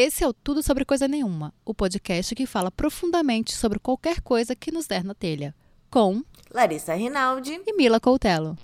Esse é o Tudo Sobre Coisa Nenhuma, o podcast que fala profundamente sobre qualquer coisa que nos der na telha. Com Larissa Rinaldi e Mila Coutelo.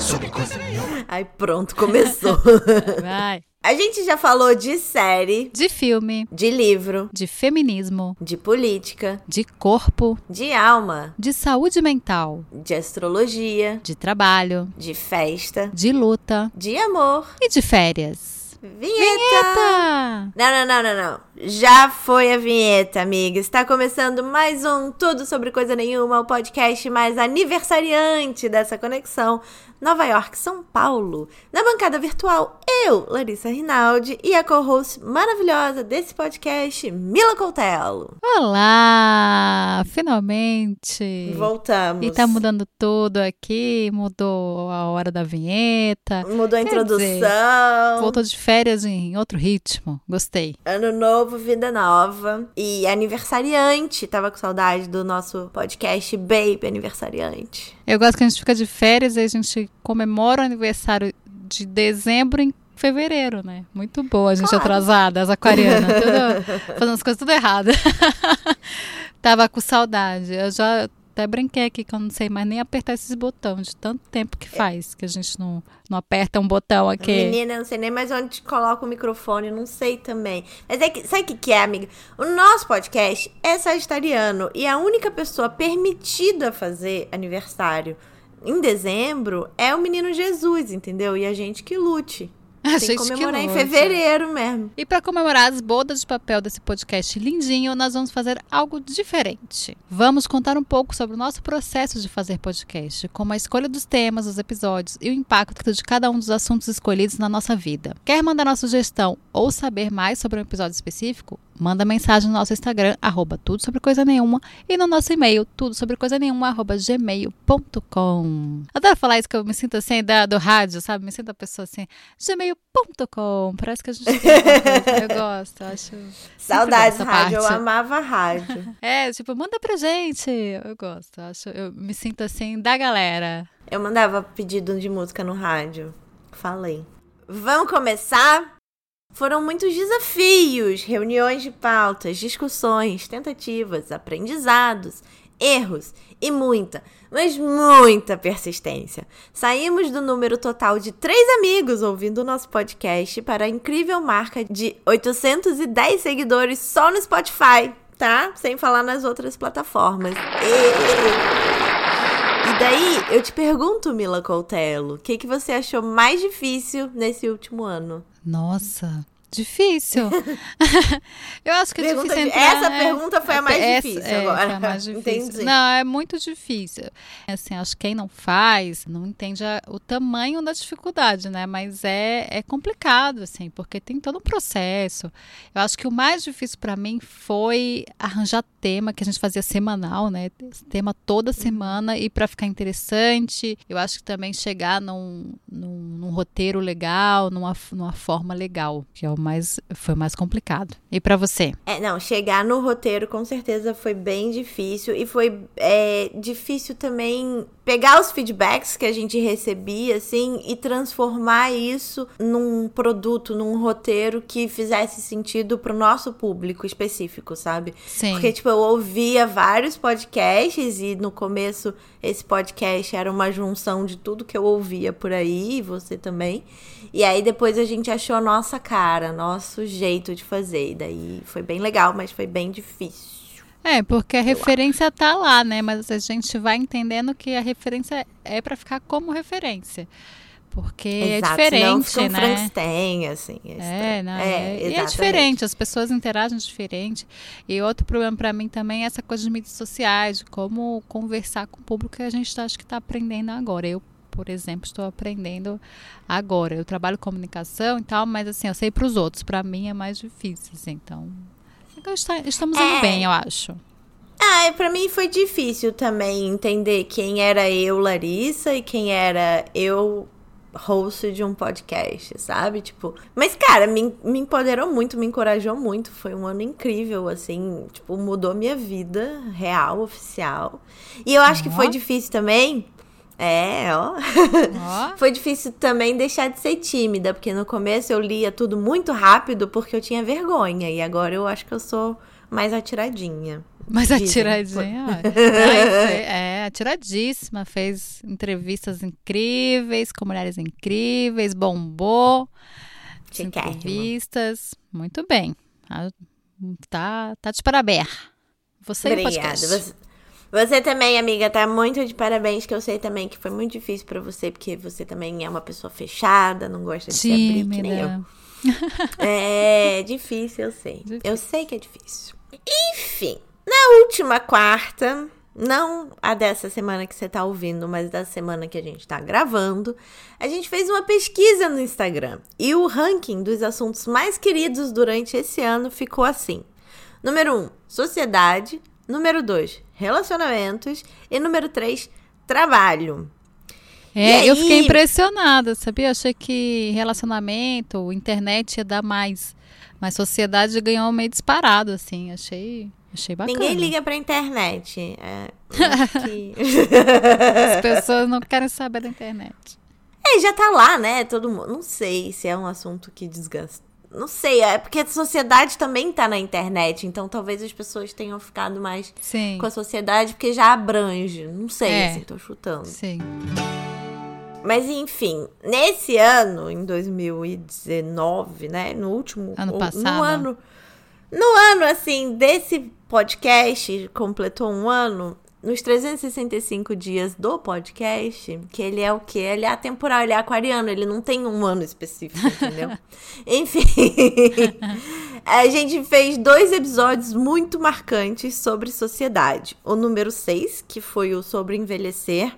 Sobre coisa nenhuma. Ai, pronto, começou. Vai. A gente já falou de série, De filme, de livro, de feminismo, de política, de corpo, de alma, de saúde mental, de astrologia, de trabalho, de festa, de luta de amor. e de férias. Vinheta! Eita! Não, não, não, não, não. Já foi a vinheta, amiga. Está começando mais um Tudo Sobre Coisa Nenhuma, o podcast mais aniversariante dessa conexão. Nova York, São Paulo. Na bancada virtual, eu, Larissa Rinaldi, e a co-host maravilhosa desse podcast, Mila Coutelo. Olá! Finalmente! Voltamos. E tá mudando tudo aqui, mudou a hora da vinheta. Mudou a Quer introdução. Voltou de férias em outro ritmo. Gostei. Ano novo, vida nova. E aniversariante. Tava com saudade do nosso podcast Baby Aniversariante. Eu gosto que a gente fica de férias e a gente comemora o aniversário de dezembro em fevereiro, né? Muito boa, a gente Claro. atrasada, as aquarianas, tudo, fazendo as coisas tudo errado. Tava com saudade. Eu já até brinquei aqui que eu não sei mais nem apertar esses botões, de tanto tempo que faz que a gente não, não aperta um botão aqui. Menina, eu não sei nem mais onde coloca o microfone, não sei também. Mas é que, sabe o que, que é, amiga? O nosso podcast é sagitariano e a única pessoa permitida a fazer aniversário em dezembro é o menino Jesus, entendeu? E a gente que lute. A Tem que que comemorar em fevereiro mesmo. E para comemorar as bodas de papel desse podcast lindinho, nós vamos fazer algo diferente. Vamos contar um pouco sobre o nosso processo de fazer podcast, como a escolha dos temas, dos episódios e o impacto de cada um dos assuntos escolhidos na nossa vida. Quer mandar uma sugestão ou saber mais sobre um episódio específico? Manda mensagem no nosso Instagram, arroba tudo sobre coisa nenhuma, e no nosso e-mail, tudo sobre coisa nenhuma, arroba gmail.com. Adoro falar isso que eu me sinto assim, da, do rádio, sabe? Me sinto a pessoa assim, gmail.com. Parece que a gente tem. Eu gosto, eu acho. Saudades, rádio. Eu parte. amava rádio. É, tipo, manda pra gente. Eu gosto, eu acho. Eu me sinto assim da galera. Eu mandava pedido de música no rádio. Falei. Vamos começar? Foram muitos desafios, reuniões de pautas, discussões, tentativas, aprendizados, erros e muita, mas muita persistência. Saímos do número total de três amigos ouvindo o nosso podcast para a incrível marca de 810 seguidores só no Spotify, tá? Sem falar nas outras plataformas. E... E daí, eu te pergunto, Mila Coutelo, o que, que você achou mais difícil nesse último ano? Nossa, difícil. eu acho que é Pergunta difícil entrar, essa né? pergunta foi a mais Essa- difícil é, agora. a mais difícil. Entendi. Não, é muito difícil. Assim, acho que quem não faz não entende a- o tamanho da dificuldade, né? Mas é, é complicado, assim, porque tem todo um processo. Eu acho que o mais difícil para mim foi arranjar tema que a gente fazia semanal, né? Tema toda semana e para ficar interessante. Eu acho que também chegar num, num, num roteiro legal, numa, numa forma legal, que é o mais foi mais complicado. E para você? É, não, chegar no roteiro com certeza foi bem difícil e foi é, difícil também pegar os feedbacks que a gente recebia, assim, e transformar isso num produto, num roteiro que fizesse sentido pro nosso público específico, sabe? Sim. Porque, tipo, eu ouvia vários podcasts e no começo esse podcast era uma junção de tudo que eu ouvia por aí, e você também. E aí depois a gente achou a nossa cara, nosso jeito de fazer. E daí foi bem legal, mas foi bem difícil. É, porque a referência tá lá, né? Mas a gente vai entendendo que a referência é para ficar como referência. Porque é Exato, diferente, senão fica um né? Frankenstein, assim. É, não, é, é, e é diferente, as pessoas interagem diferente. E outro problema para mim também é essa coisa de mídias sociais, de como conversar com o público que a gente tá, acho que está aprendendo agora. Eu, por exemplo, estou aprendendo agora. Eu trabalho com comunicação e tal, mas assim, eu sei para os outros. Para mim é mais difícil, assim, então. Está- Estamos indo É. bem, eu acho. Ah, pra mim foi difícil também entender quem era eu, Larissa, e quem era eu, host de um podcast, sabe? Tipo, mas cara, me, me empoderou muito, me encorajou muito. Foi um ano incrível, assim, tipo, mudou minha vida real, oficial. E eu acho que Ó. foi difícil também É, ó. Ó. Foi difícil também deixar de ser tímida, porque no começo eu lia tudo muito rápido porque eu tinha vergonha. E agora eu acho que eu sou mais atiradinha. Mas Dizem. atiradinha, ó. Foi- é, atiradíssima. Fez entrevistas incríveis, com mulheres incríveis, bombou. as Chiquérrima. entrevistas. Muito bem. Ah, Tá, tá de parabéns. Você o Obrigada. podcast. Você, você também, amiga, tá muito de parabéns, que eu sei também que foi muito difícil pra você, porque você também é uma pessoa fechada, não gosta de se abrir, que nem eu. Tímida. É difícil, eu sei. Difícil. Eu sei que é difícil. Enfim, na última quarta, não a dessa semana que você tá ouvindo, mas da semana que a gente tá gravando, a gente fez uma pesquisa no Instagram. E o ranking dos assuntos mais queridos durante esse ano ficou assim: número 1, um, sociedade. Número 2, relacionamentos. E número 3, trabalho. É, E eu fiquei aí? impressionada, sabia? Eu achei que relacionamento, internet ia dar mais. Mas sociedade ganhou meio disparado, assim. Achei, achei bacana. Ninguém liga pra internet. É, que... As pessoas não querem saber da internet. É, já tá lá, né? Todo mundo. Não sei se é um assunto que desgasta. Não sei, é porque a sociedade também tá na internet, então talvez as pessoas tenham ficado mais Sim. com a sociedade porque já abrange. Não sei, É. assim, tô chutando. Sim. Mas enfim, nesse ano, em 2019, né? No último. Ano passado. No ano. No ano, assim, desse podcast, completou um ano. Nos 365 dias do podcast, que ele é o quê? Ele é atemporal, ele é aquariano, ele não tem um ano específico, entendeu? Enfim, a gente fez dois episódios muito marcantes sobre sociedade. O número 6, que foi o sobre envelhecer,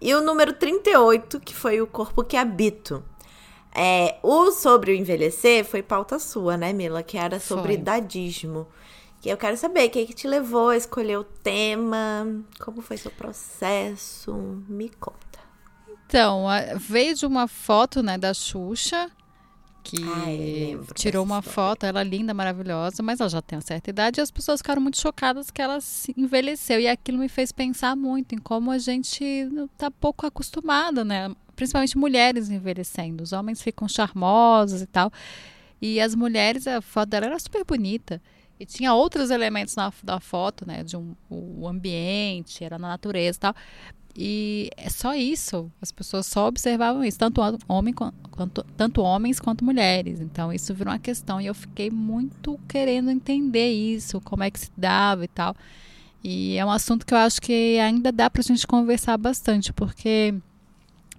e o número 38, que foi o corpo que habito. É, o sobre o envelhecer foi pauta sua, né, Mila? Que era sobre Foi. idadismo. Que eu quero saber, o que, que te levou a escolher o tema? Como foi seu processo? Me conta. Então, veio de uma foto, né, da Xuxa, que Ai, tirou uma história. foto, ela é linda, maravilhosa, mas ela já tem uma certa idade e as pessoas ficaram muito chocadas que ela se envelheceu. E aquilo me fez pensar muito em como a gente tá pouco acostumada, né? Principalmente mulheres envelhecendo. Os homens ficam charmosos e tal. E as mulheres, a foto dela era super bonita. E tinha outros elementos na, da foto, né? De um, o ambiente, era na natureza e tal. E é só isso. As pessoas só observavam isso, tanto, homem, quan- quanto, tanto homens quanto mulheres. Então isso virou uma questão. E eu fiquei muito querendo entender isso, como é que se dava e tal. E é um assunto que eu acho que ainda dá pra gente conversar bastante, porque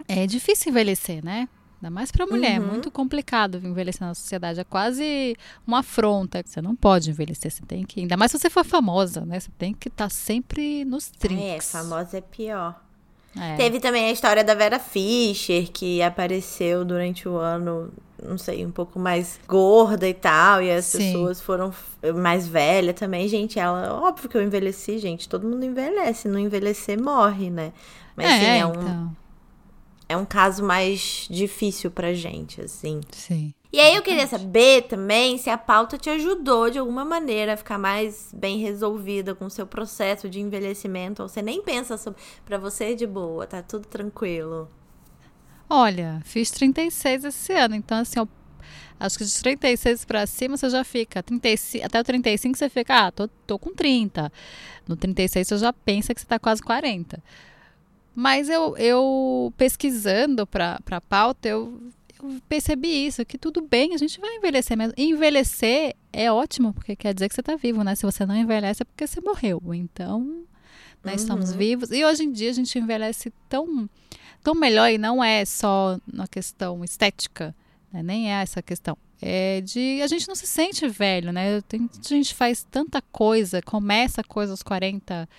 é difícil envelhecer, né? Ainda mais pra mulher, é Uhum. muito complicado envelhecer na sociedade. É quase uma afronta. Você não pode envelhecer, você tem que. Ainda mais se você for famosa, né? Você tem que estar sempre nos trinques. É, famosa é pior. É. Teve também a história da Vera Fischer, que apareceu durante o ano, não sei, um pouco mais gorda e tal, e as Sim. pessoas foram mais velha também. Gente, ela, óbvio que eu envelheci, gente, todo mundo envelhece, não envelhecer morre, né? Mas é, assim, é um, então. É um caso mais difícil pra gente, assim. Sim. E aí eu queria saber também se a pauta te ajudou de alguma maneira a ficar mais bem resolvida com o seu processo de envelhecimento, ou você nem pensa sobre. Pra você é de boa, tá tudo tranquilo. Olha, fiz 36 esse ano, então assim, eu acho que de 36 pra cima você já fica. 35, até o 35 você fica, ah, tô, tô com 30. No 36 você já pensa que você tá quase 40. Mas eu, eu pesquisando pra, pra pauta, eu, eu percebi isso, que tudo bem, a gente vai envelhecer mesmo. Envelhecer é ótimo, porque quer dizer que você tá vivo, né? Se você não envelhece é porque você morreu. Então, né, estamos Uhum. vivos. E hoje em dia a gente envelhece tão tão melhor e não é só na questão estética, né? nem é essa questão. É de a gente não se sente velho, né? Tem, a gente faz tanta coisa, começa a coisa aos 40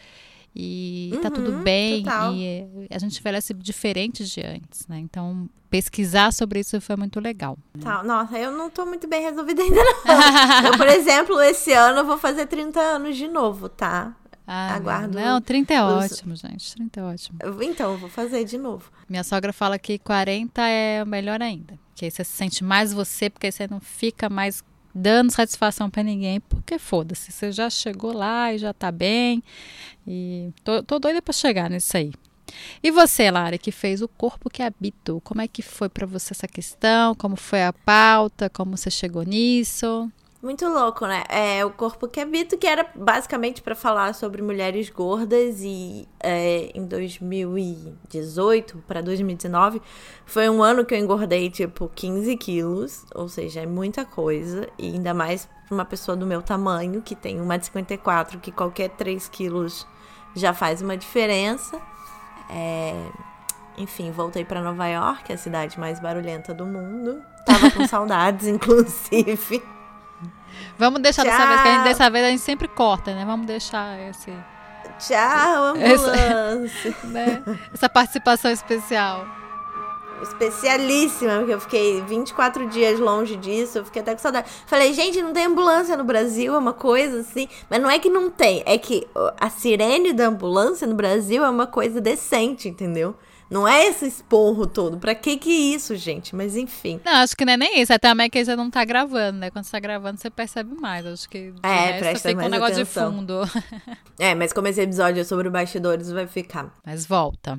e tá tudo Uhum, bem total. e a gente envelhece diferente de antes, né? Então, pesquisar sobre isso foi muito legal. Tá, nossa, eu não tô muito bem resolvida ainda, não. eu, por exemplo, esse ano eu vou fazer 30 anos de novo, tá? Ah, Aguardo Não, 30 é os- ótimo, gente. 30 é ótimo. Então, eu vou fazer de novo. Minha sogra fala que 40 é melhor ainda. Que aí você se sente mais você, porque aí você não fica mais dando satisfação pra ninguém, porque foda-se. Você já chegou lá e já tá bem. E tô, tô doida pra chegar nisso aí. E você, Lara, que fez o corpo que habito, como é que foi para você essa questão? Como foi a pauta? Como você chegou nisso? Muito louco, né? É o corpo que habito, que era basicamente para falar sobre mulheres gordas e é, em 2018 para 2019 foi um ano que eu engordei tipo 15 quilos, ou seja, é muita coisa e ainda mais para uma pessoa do meu tamanho que tem 1,54m, que qualquer 3 quilos já faz uma diferença. É... Enfim, voltei para Nova York, a cidade mais barulhenta do mundo. Tava com saudades, inclusive. Vamos deixar Tchau. dessa vez, que a gente, dessa vez a gente sempre corta, né? Vamos deixar esse. Tchau, ambulância. Essa, né? Essa participação especial. Especialíssima, porque eu fiquei 24 dias longe disso, eu fiquei até com saudade. Falei, gente, não tem ambulância no Brasil, é uma coisa assim. Mas não é que não tem, é que a sirene da ambulância no Brasil é uma coisa decente, entendeu? Não é esse esporro todo. Pra que que isso, gente? Mas enfim. Não, acho que não é nem isso. Até a já não tá gravando, né? Quando você tá gravando, você percebe mais. Acho que. É, presta fica um negócio atenção. de fundo. é, mas como esse episódio é sobre bastidores, vai ficar. Mas volta.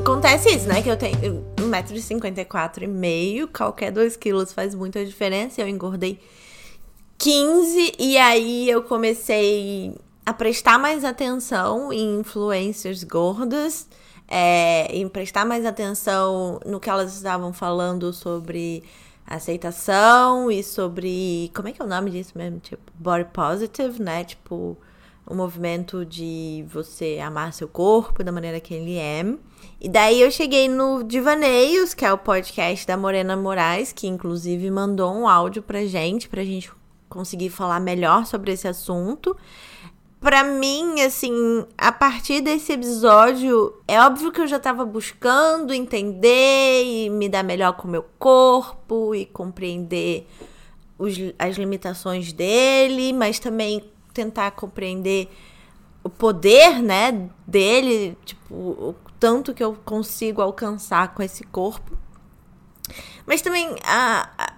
Acontece isso, né? Que eu tenho 1,54m e meio, qualquer 2 quilos faz muita diferença. Eu engordei 15 e aí eu comecei a prestar mais atenção em influencers gordas, é, em prestar mais atenção no que elas estavam falando sobre aceitação e sobre. Como é que é o nome disso mesmo? Tipo, body positive, né? Tipo, o movimento de você amar seu corpo da maneira que ele é. E daí eu cheguei no Divaneios, que é o podcast da Morena Moraes, que inclusive mandou um áudio pra gente, pra gente conseguir falar melhor sobre esse assunto para mim, assim, a partir desse episódio, é óbvio que eu já tava buscando entender e me dar melhor com o meu corpo e compreender os, as limitações dele, mas também tentar compreender o poder, né, dele, tipo, o tanto que eu consigo alcançar com esse corpo. Mas também a, a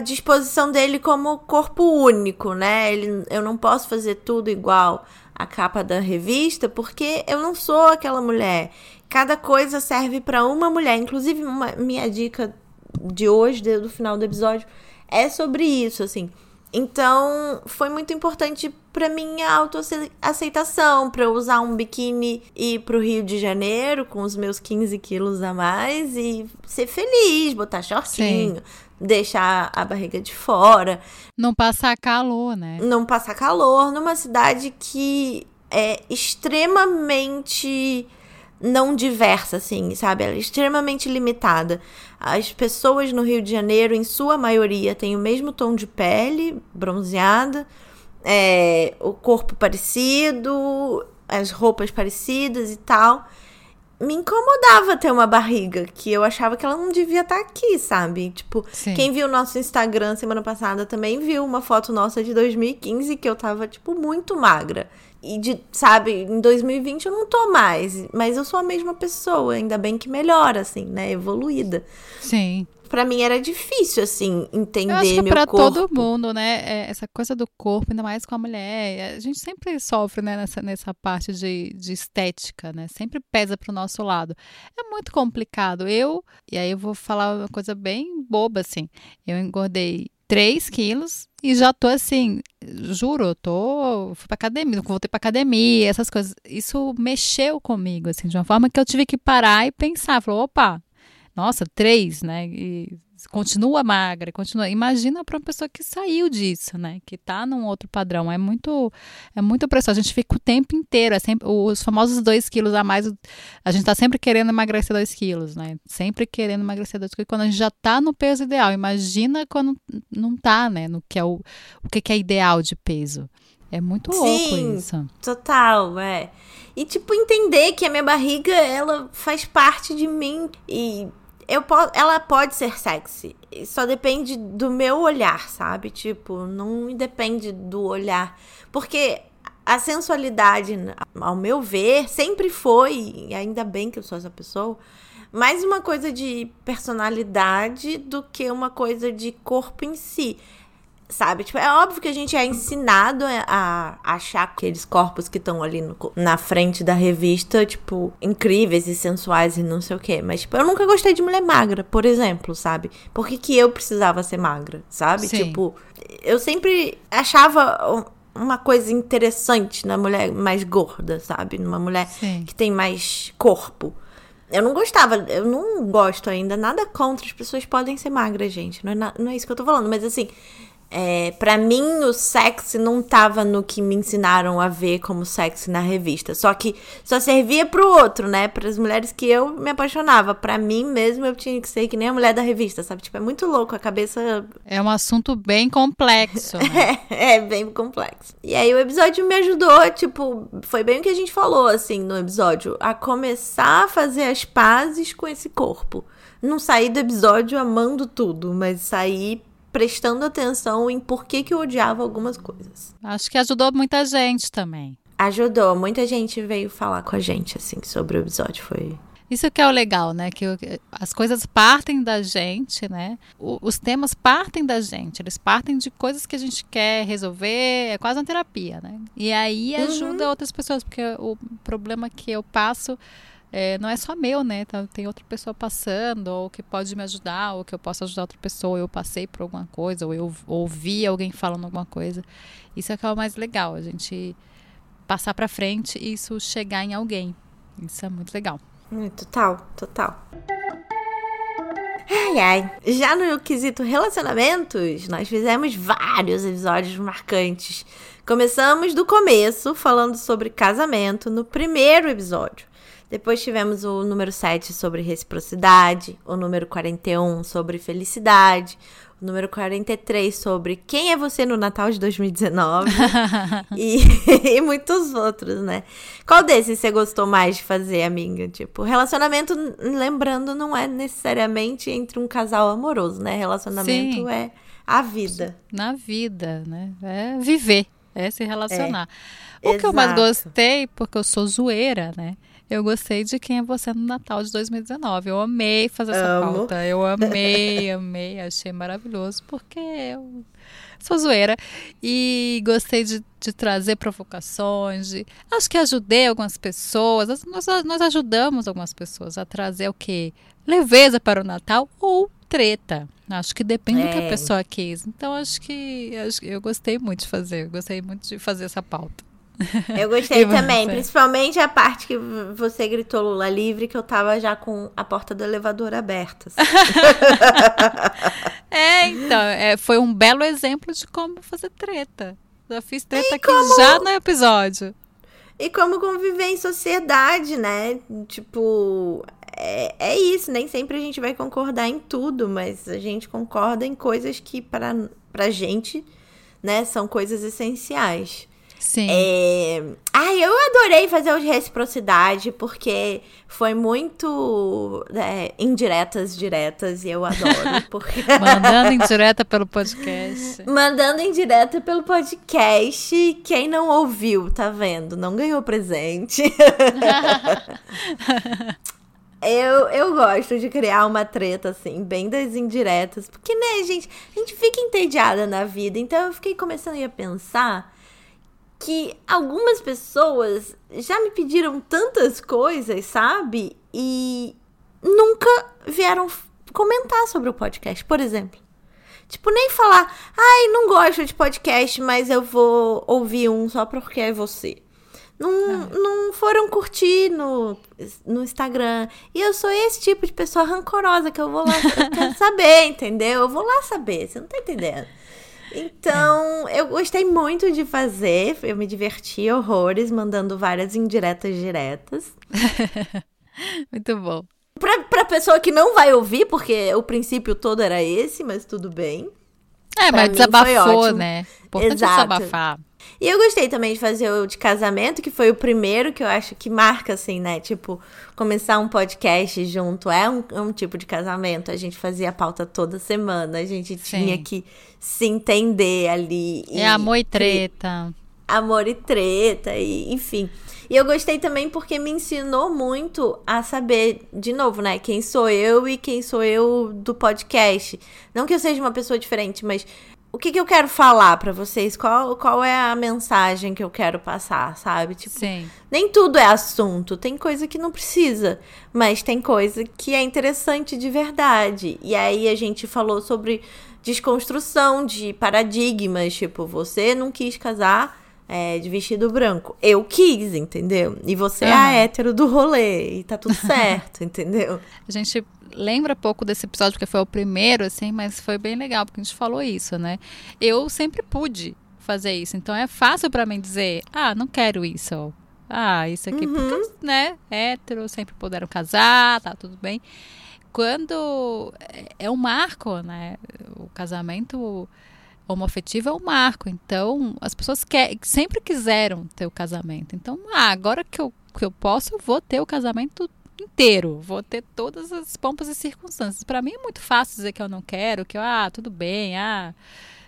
disposição dele como corpo único, né? Ele, eu não posso fazer tudo igual a capa da revista porque eu não sou aquela mulher. Cada coisa serve para uma mulher. Inclusive, uma, minha dica de hoje, do final do episódio, é sobre isso, assim. Então, foi muito importante para minha autoaceitação, para eu usar um biquíni e ir pro Rio de Janeiro com os meus 15 quilos a mais e ser feliz, botar shortinho, Sim deixar a barriga de fora. Não passar calor, né? Não passar calor numa cidade que é extremamente não diversa, assim, sabe? Ela é extremamente limitada. As pessoas no Rio de Janeiro, em sua maioria, têm o mesmo tom de pele, bronzeada, é, o corpo parecido, as roupas parecidas e tal me incomodava ter uma barriga, que eu achava que ela não devia estar tá aqui, sabe? Tipo, Sim. quem viu nosso Instagram semana passada também viu uma foto nossa de 2015 que eu tava, tipo, muito magra. E de, sabe, em 2020 eu não tô mais, mas eu sou a mesma pessoa, ainda bem que melhora, assim, né? Evoluída. Sim para mim era difícil, assim, entender Eu acho que meu pra corpo. todo mundo, né? É, essa coisa do corpo, ainda mais com a mulher. A gente sempre sofre, né, nessa, nessa parte de, de estética, né? Sempre pesa pro nosso lado. É muito complicado. Eu, e aí eu vou falar uma coisa bem boba, assim. Eu engordei 3 quilos e já tô assim, juro, eu tô. Fui pra academia, voltei pra academia, essas coisas. Isso mexeu comigo, assim, de uma forma que eu tive que parar e pensar. Falou, opa, nossa, três, né? E continua magra, continua. Imagina para uma pessoa que saiu disso, né? Que tá num outro padrão. É muito, é muito opressor. A gente fica o tempo inteiro, é sempre os famosos dois quilos a mais. A gente tá sempre querendo emagrecer dois quilos, né? Sempre querendo emagrecer dois quilos quando a gente já tá no peso ideal. Imagina quando não tá, né? No que é o, o que é ideal de peso. É muito louco Sim, isso. Total, é. E tipo entender que a minha barriga ela faz parte de mim e eu ela pode ser sexy. Só depende do meu olhar, sabe? Tipo, não depende do olhar. Porque a sensualidade, ao meu ver, sempre foi, e ainda bem que eu sou essa pessoa, mais uma coisa de personalidade do que uma coisa de corpo em si. Sabe? Tipo, é óbvio que a gente é ensinado a, achar aqueles corpos que estão ali no, na frente da revista, tipo, incríveis e sensuais e não sei o quê. Mas, tipo, eu nunca gostei de mulher magra, por exemplo, sabe? Por que, que eu precisava ser magra, sabe? Sim. Tipo, eu sempre achava uma coisa interessante na mulher mais gorda, sabe? Numa mulher Sim. que tem mais corpo. Eu não gostava, eu não gosto ainda, nada contra. As pessoas podem ser magras, gente. Não é, não é isso que eu tô falando, mas assim, é, para mim, o sexy não tava no que me ensinaram a ver como sexy na revista. Só que só servia pro outro, né? Para as mulheres que eu me apaixonava. Para mim mesmo, eu tinha que ser que nem a mulher da revista, sabe? Tipo, é muito louco, a cabeça. É um assunto bem complexo. Né? é, é, bem complexo. E aí o episódio me ajudou, tipo, foi bem o que a gente falou, assim, no episódio, a começar a fazer as pazes com esse corpo. Não sair do episódio amando tudo, mas sair prestando atenção em por que, que eu odiava algumas coisas. Acho que ajudou muita gente também. Ajudou, muita gente veio falar com a gente, assim, sobre o episódio, foi... Isso que é o legal, né? Que as coisas partem da gente, né? os temas partem da gente, eles partem de coisas que a gente quer resolver, é quase uma terapia, né? E aí ajuda uhum. outras pessoas, porque o problema que eu passo é, não é só meu, né? Tá, tem outra pessoa passando, ou que pode me ajudar, ou que eu posso ajudar outra pessoa. Eu passei por alguma coisa, ou eu ouvi alguém falando alguma coisa. Isso é que é o mais legal, a gente passar para frente e isso chegar em alguém. Isso é muito legal. Total, total. Ai, ai. Já no quesito relacionamentos, nós fizemos vários episódios marcantes. Começamos do começo, falando sobre casamento, no primeiro episódio. Depois tivemos o número 7 sobre reciprocidade, o número 41 sobre felicidade, o número 43 sobre quem é você no Natal de 2019 e, e, muitos outros, né? Qual desses você gostou mais de fazer, amiga? Tipo, relacionamento, lembrando, não é necessariamente entre um casal amoroso, né? Relacionamento Sim. é a vida. Na vida, né? É viver, é se relacionar. É. O Exato. que eu mais gostei, porque eu sou zoeira, né? Eu gostei de Quem é Você no Natal de 2019. Eu amei fazer essa Amo. pauta. Eu amei, amei. Achei maravilhoso, porque eu sou zoeira. E gostei de, de trazer provocações. De, acho que ajudei algumas pessoas. Nós, nós ajudamos algumas pessoas a trazer o quê? Leveza para o Natal ou treta. Acho que depende é. do que a é. pessoa quis. Então, acho que acho, eu gostei muito de fazer. Gostei muito de fazer essa pauta. Eu gostei também, principalmente a parte que você gritou Lula livre, que eu tava já com a porta do elevador aberta. Assim. é, então, é, foi um belo exemplo de como fazer treta. Já fiz treta e aqui como... já no episódio. E como conviver em sociedade, né? Tipo, é, é isso, nem sempre a gente vai concordar em tudo, mas a gente concorda em coisas que para pra gente, né, são coisas essenciais. Sim. É... Ai, eu adorei fazer o de reciprocidade, porque foi muito é, indiretas, diretas, e eu adoro. Porque... Mandando indireta pelo podcast. Mandando indireta pelo podcast. Quem não ouviu, tá vendo? Não ganhou presente. Eu, eu gosto de criar uma treta, assim, bem das indiretas. Porque, né, gente, a gente fica entediada na vida. Então eu fiquei começando a pensar que algumas pessoas já me pediram tantas coisas, sabe? E nunca vieram comentar sobre o podcast, por exemplo. Tipo, nem falar, ai, não gosto de podcast, mas eu vou ouvir um só porque é você. Não, ah. não foram curtir no, no Instagram. E eu sou esse tipo de pessoa rancorosa que eu vou lá eu quero saber, entendeu? Eu vou lá saber, você não tá entendendo. Então, eu gostei muito de fazer. Eu me diverti horrores, mandando várias indiretas diretas. muito bom. Pra, pra pessoa que não vai ouvir, porque o princípio todo era esse, mas tudo bem. É, pra mas desabafou, né? Importante Exato. desabafar. E eu gostei também de fazer o de casamento, que foi o primeiro que eu acho que marca, assim, né? Tipo, começar um podcast junto é um, é um tipo de casamento. A gente fazia a pauta toda semana, a gente Sim. tinha que se entender ali. É amor e treta. E, amor e treta, e enfim. E eu gostei também porque me ensinou muito a saber, de novo, né, quem sou eu e quem sou eu do podcast. Não que eu seja uma pessoa diferente, mas o que, que eu quero falar para vocês? Qual, qual é a mensagem que eu quero passar, sabe? Tipo, Sim. nem tudo é assunto. Tem coisa que não precisa, mas tem coisa que é interessante de verdade. E aí a gente falou sobre desconstrução de paradigmas, tipo, você não quis casar é, de vestido branco. Eu quis, entendeu? E você uhum. é a hétero do rolê e tá tudo certo, entendeu? A gente lembra pouco desse episódio, porque foi o primeiro, assim, mas foi bem legal, porque a gente falou isso, né? Eu sempre pude fazer isso, então é fácil para mim dizer, ah, não quero isso, ah, isso aqui, uhum. porque, né, hétero, sempre puderam casar, tá tudo bem. Quando é, é um marco, né, o casamento homoafetivo é um marco, então as pessoas quer, sempre quiseram ter o casamento, então, ah, agora que eu, que eu posso, eu vou ter o casamento inteiro, vou ter todas as pompas e circunstâncias. Para mim é muito fácil dizer que eu não quero, que eu, ah, tudo bem, ah,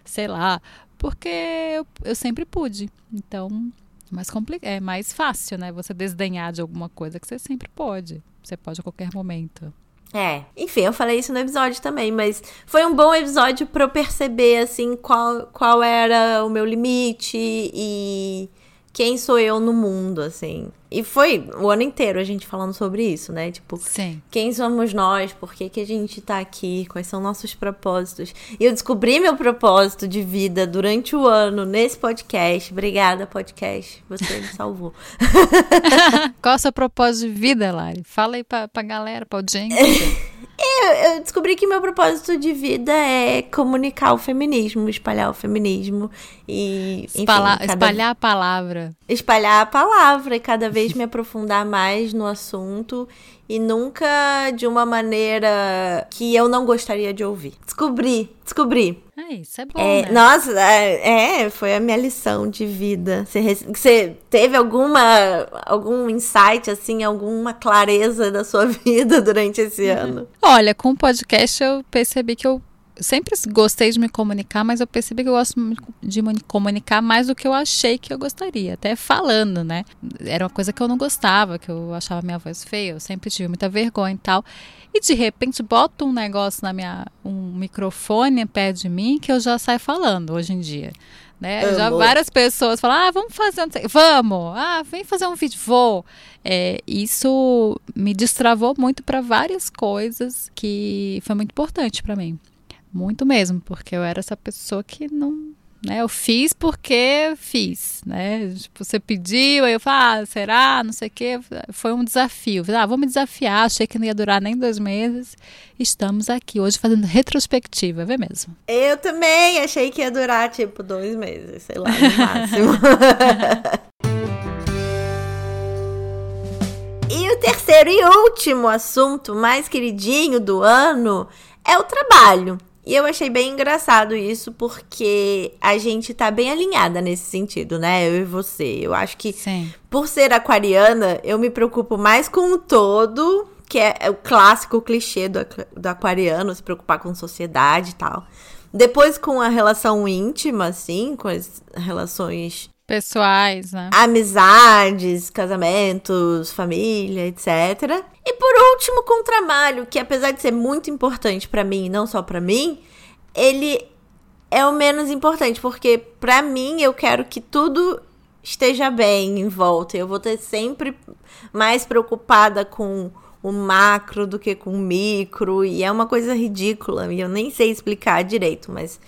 sei lá, porque eu, eu sempre pude. Então, mais é mais fácil, né? Você desdenhar de alguma coisa que você sempre pode. Você pode a qualquer momento. É, enfim, eu falei isso no episódio também, mas foi um bom episódio para eu perceber assim qual, qual era o meu limite e quem sou eu no mundo, assim. E foi o ano inteiro a gente falando sobre isso, né? Tipo, Sim. quem somos nós? Por que, que a gente tá aqui? Quais são nossos propósitos? E eu descobri meu propósito de vida durante o ano nesse podcast. Obrigada, podcast. Você me salvou. Qual é o seu propósito de vida, Lari? Fala aí pra, pra galera, pra audiência. Eu, eu descobri que meu propósito de vida é comunicar o feminismo, espalhar o feminismo e enfim, cada... espalhar a palavra. Espalhar a palavra e cada vez me aprofundar mais no assunto e nunca de uma maneira que eu não gostaria de ouvir. Descobri, descobri. É, isso é bom, é, né? Nossa, é, é, foi a minha lição de vida. Você, você teve alguma algum insight, assim, alguma clareza da sua vida durante esse uhum. ano? Olha, com o podcast eu percebi que eu sempre gostei de me comunicar, mas eu percebi que eu gosto de me comunicar mais do que eu achei que eu gostaria, até falando, né? Era uma coisa que eu não gostava, que eu achava minha voz feia, eu sempre tive muita vergonha e tal. E de repente boto um negócio na minha um microfone perto de mim que eu já saio falando hoje em dia. Né? Já várias pessoas falam: "Ah, vamos fazer, vamos. Ah, vem fazer um vídeo, vou". É, isso me destravou muito para várias coisas que foi muito importante para mim. Muito mesmo, porque eu era essa pessoa que não. Né, eu fiz porque fiz, né? Tipo, você pediu, aí eu falei, ah, será? Não sei o quê. Foi um desafio. Ah, vou me desafiar, achei que não ia durar nem dois meses. Estamos aqui hoje fazendo retrospectiva, vê mesmo. Eu também achei que ia durar, tipo, dois meses, sei lá, no máximo. e o terceiro e último assunto mais queridinho do ano é o trabalho. E eu achei bem engraçado isso, porque a gente tá bem alinhada nesse sentido, né? Eu e você. Eu acho que, Sim. por ser aquariana, eu me preocupo mais com o todo, que é, o clássico clichê do, do aquariano, se preocupar com sociedade e tal. Depois com a relação íntima, assim, com as relações pessoais, né? Amizades, casamentos, família, etc. E por último, com o trabalho, que apesar de ser muito importante para mim, não só para mim, ele é o menos importante, porque para mim eu quero que tudo esteja bem em volta. Eu vou ter sempre mais preocupada com o macro do que com o micro, e é uma coisa ridícula, e eu nem sei explicar direito, mas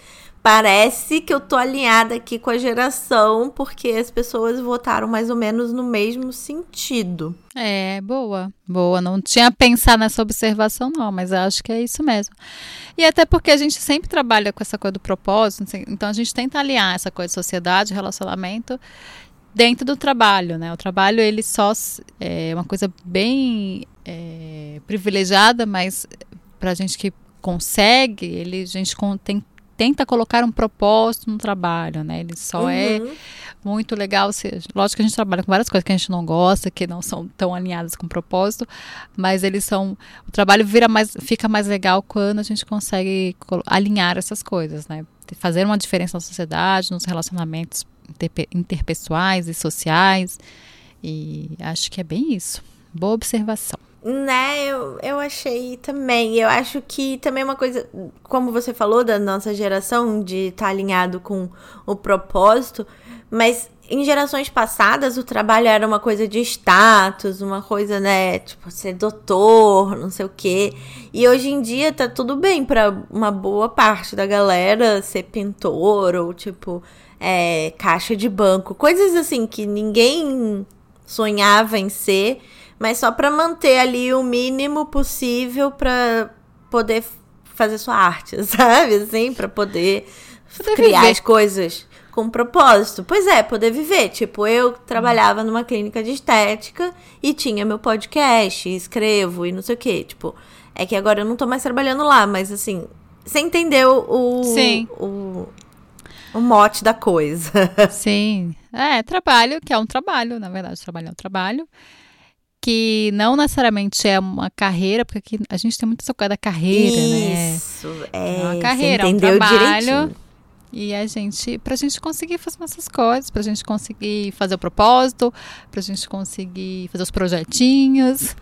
parece que eu tô alinhada aqui com a geração, porque as pessoas votaram mais ou menos no mesmo sentido. É, boa. Boa. Não tinha pensado nessa observação, não, mas acho que é isso mesmo. E até porque a gente sempre trabalha com essa coisa do propósito, então a gente tenta alinhar essa coisa de sociedade, relacionamento dentro do trabalho, né? O trabalho ele só é uma coisa bem é, privilegiada, mas para a gente que consegue, ele a gente tem tenta colocar um propósito no trabalho, né? Ele só é uhum. é muito legal. Se, lógico que a gente trabalha com várias coisas que a gente não gosta, que não são tão alinhadas com o propósito, mas eles são. O trabalho vira mais, fica mais legal quando a gente consegue alinhar essas coisas, né? Fazer uma diferença na sociedade, nos relacionamentos interpessoais e sociais. E acho que é bem isso. Boa observação. Né, eu, eu achei também. Eu acho que também uma coisa, como você falou, da nossa geração, de estar tá alinhado com o propósito, mas em gerações passadas o trabalho era uma coisa de status, uma coisa, né, tipo, ser doutor, não sei o quê. E hoje em dia tá tudo bem para uma boa parte da galera ser pintor ou, tipo, é, caixa de banco. Coisas assim que ninguém sonhava em ser mas só para manter ali o mínimo possível para poder fazer sua arte, sabe? Assim, para poder, poder criar viver. as coisas com propósito. Pois é, poder viver. Tipo, eu trabalhava numa clínica de estética e tinha meu podcast, escrevo e não sei o quê. Tipo, é que agora eu não tô mais trabalhando lá, mas assim, você entendeu o, Sim. o, o mote da coisa. Sim. É, trabalho, que é um trabalho, na verdade, trabalho é um trabalho que não necessariamente é uma carreira, porque aqui a gente tem muito essa coisa da carreira, Isso, né? Isso, é. é uma carreira, é um trabalho. Direitinho. E a gente, pra gente conseguir fazer essas coisas, pra gente conseguir fazer o propósito, pra gente conseguir fazer os projetinhos.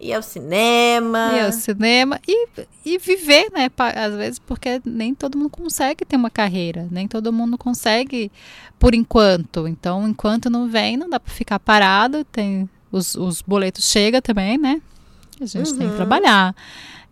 E ao cinema. E ao cinema. E, e viver, né? Às vezes, porque nem todo mundo consegue ter uma carreira. Nem todo mundo consegue por enquanto. Então, enquanto não vem, não dá pra ficar parado. Tem os, os boletos chegam também, né? A gente uhum. tem que uhum. trabalhar.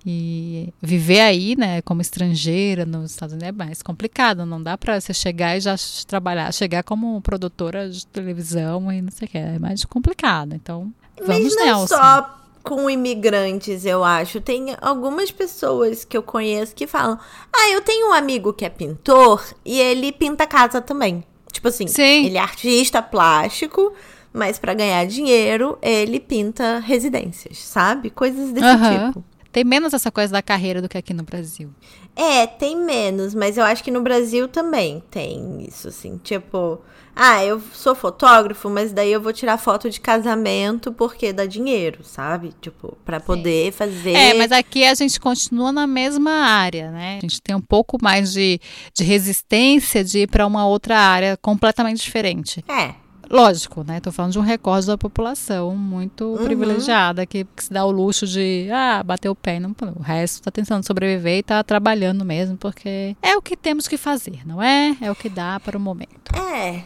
E viver aí, né, como estrangeira nos Estados Unidos é mais complicado. Não dá para você chegar e já trabalhar, chegar como produtora de televisão e não sei o que. É mais complicado. Então, vamos Mas não Nelson. só com imigrantes, eu acho. Tem algumas pessoas que eu conheço que falam: Ah, eu tenho um amigo que é pintor e ele pinta casa também. Tipo assim, Sim. ele é artista plástico mas para ganhar dinheiro, ele pinta residências, sabe? Coisas desse uhum. tipo. Tem menos essa coisa da carreira do que aqui no Brasil. É, tem menos, mas eu acho que no Brasil também tem isso, assim. Tipo, ah, eu sou fotógrafo, mas daí eu vou tirar foto de casamento porque dá dinheiro, sabe? Tipo, para poder Sim. fazer. É, mas aqui a gente continua na mesma área, né? A gente tem um pouco mais de, de resistência de ir para uma outra área completamente diferente. É. Lógico, né? Tô falando de um recorde da população muito uhum. privilegiada que, que, se dá o luxo de ah, bater o pé. Não, o resto tá tentando sobreviver e tá trabalhando mesmo, porque é o que temos que fazer, não é? É o que dá para o momento. É.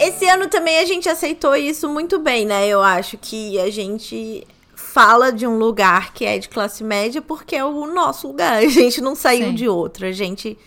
Esse ano também a gente aceitou isso muito bem, né? Eu acho que a gente fala de um lugar que é de classe média porque é o nosso lugar. A gente não saiu Sim. de outro. A gente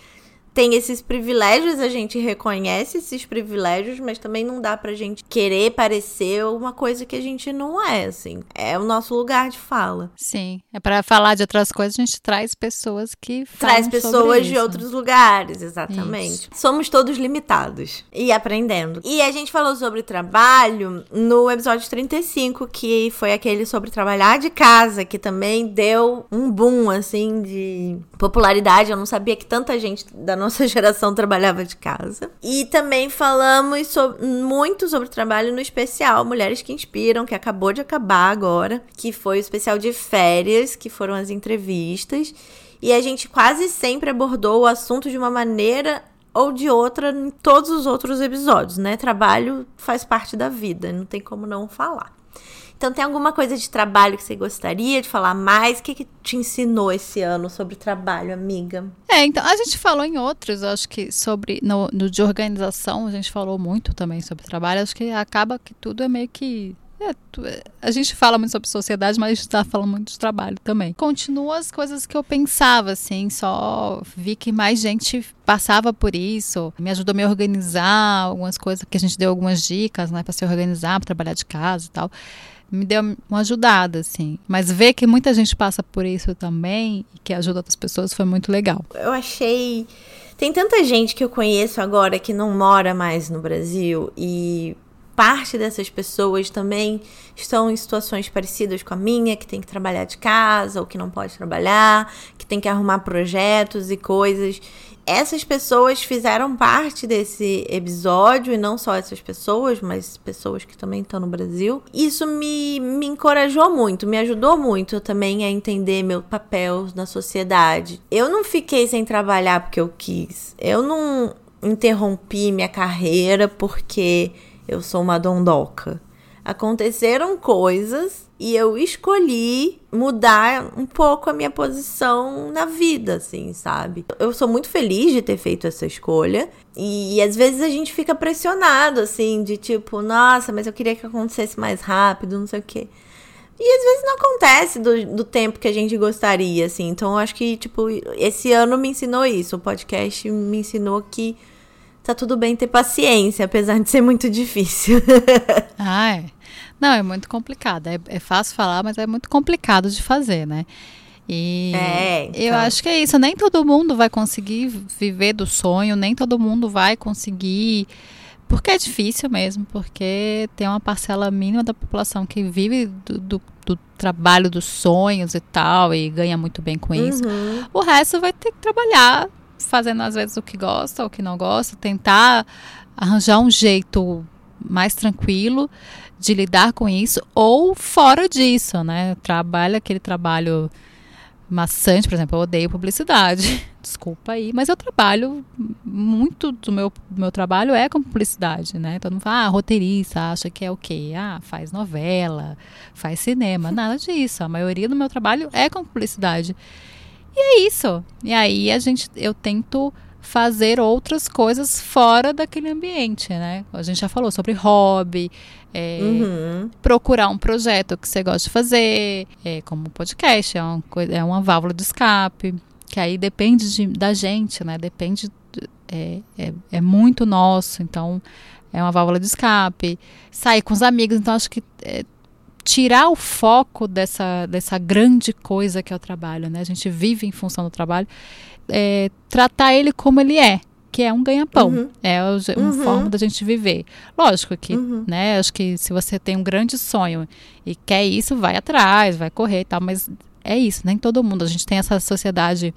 tem esses privilégios, a gente reconhece esses privilégios, mas também não dá pra gente querer parecer uma coisa que a gente não é, assim. É o nosso lugar de fala. Sim. É para falar de outras coisas, a gente traz pessoas que Traz pessoas de outros lugares, exatamente. Isso. Somos todos limitados e aprendendo. E a gente falou sobre trabalho no episódio 35, que foi aquele sobre trabalhar de casa, que também deu um boom, assim, de popularidade. Eu não sabia que tanta gente da nossa geração trabalhava de casa. E também falamos sobre, muito sobre trabalho no especial Mulheres que Inspiram, que acabou de acabar agora, que foi o especial de férias, que foram as entrevistas. E a gente quase sempre abordou o assunto de uma maneira ou de outra em todos os outros episódios, né? Trabalho faz parte da vida, não tem como não falar. Então, tem alguma coisa de trabalho que você gostaria de falar mais? O que, que te ensinou esse ano sobre trabalho, amiga? É, então, a gente falou em outros, acho que sobre, no, no de organização, a gente falou muito também sobre trabalho. Acho que acaba que tudo é meio que é, a gente fala muito sobre sociedade, mas a gente está falando muito de trabalho também. Continua as coisas que eu pensava, assim, só vi que mais gente passava por isso, me ajudou a me organizar, algumas coisas que a gente deu algumas dicas, né, para se organizar, para trabalhar de casa e tal me deu uma ajudada, assim. Mas ver que muita gente passa por isso também e que ajuda outras pessoas foi muito legal. Eu achei. Tem tanta gente que eu conheço agora que não mora mais no Brasil e parte dessas pessoas também estão em situações parecidas com a minha, que tem que trabalhar de casa ou que não pode trabalhar, que tem que arrumar projetos e coisas essas pessoas fizeram parte desse episódio, e não só essas pessoas, mas pessoas que também estão no Brasil. Isso me, me encorajou muito, me ajudou muito também a entender meu papel na sociedade. Eu não fiquei sem trabalhar porque eu quis. Eu não interrompi minha carreira porque eu sou uma dondoca. Aconteceram coisas e eu escolhi mudar um pouco a minha posição na vida, assim, sabe? Eu sou muito feliz de ter feito essa escolha. E, às vezes a gente fica pressionado, assim, de tipo, nossa, mas eu queria que acontecesse mais rápido, não sei o quê. E às vezes não acontece do, do tempo que a gente gostaria, assim. Então eu acho que, tipo, esse ano me ensinou isso. O podcast me ensinou que tá tudo bem ter paciência, apesar de ser muito difícil. ah, é. Não, é muito complicado. É, é, fácil falar, mas é muito complicado de fazer, né? E é, então. eu acho que é isso. Nem todo mundo vai conseguir viver do sonho, nem todo mundo vai conseguir. Porque é difícil mesmo, porque tem uma parcela mínima da população que vive do, do, do trabalho dos sonhos e tal, e ganha muito bem com isso. Uhum. O resto vai ter que trabalhar fazendo às vezes o que gosta, o que não gosta, tentar arranjar um jeito mais tranquilo de lidar com isso ou fora disso, né? Trabalha aquele trabalho maçante, por exemplo, eu odeio publicidade. Desculpa aí, mas eu trabalho muito do meu, do meu trabalho é com publicidade, né? Todo mundo fala, ah, roteirista, acha que é o quê? Ah, faz novela, faz cinema, nada disso. A maioria do meu trabalho é com publicidade. E é isso. E aí a gente, eu tento fazer outras coisas fora daquele ambiente, né? A gente já falou sobre hobby, é, uhum. procurar um projeto que você gosta de fazer, é, como podcast, é uma, é uma válvula de escape, que aí depende de, da gente, né? Depende, é, é, é muito nosso, então é uma válvula de escape. Sair com os amigos, então acho que é, tirar o foco dessa, dessa grande coisa que é o trabalho, né? A gente vive em função do trabalho, é, tratar ele como ele é, que é um ganha-pão, uhum. é uma uhum. forma da gente viver. Lógico que, uhum. né? Acho que se você tem um grande sonho e quer isso, vai atrás, vai correr e tal, mas é isso, nem todo mundo. A gente tem essa sociedade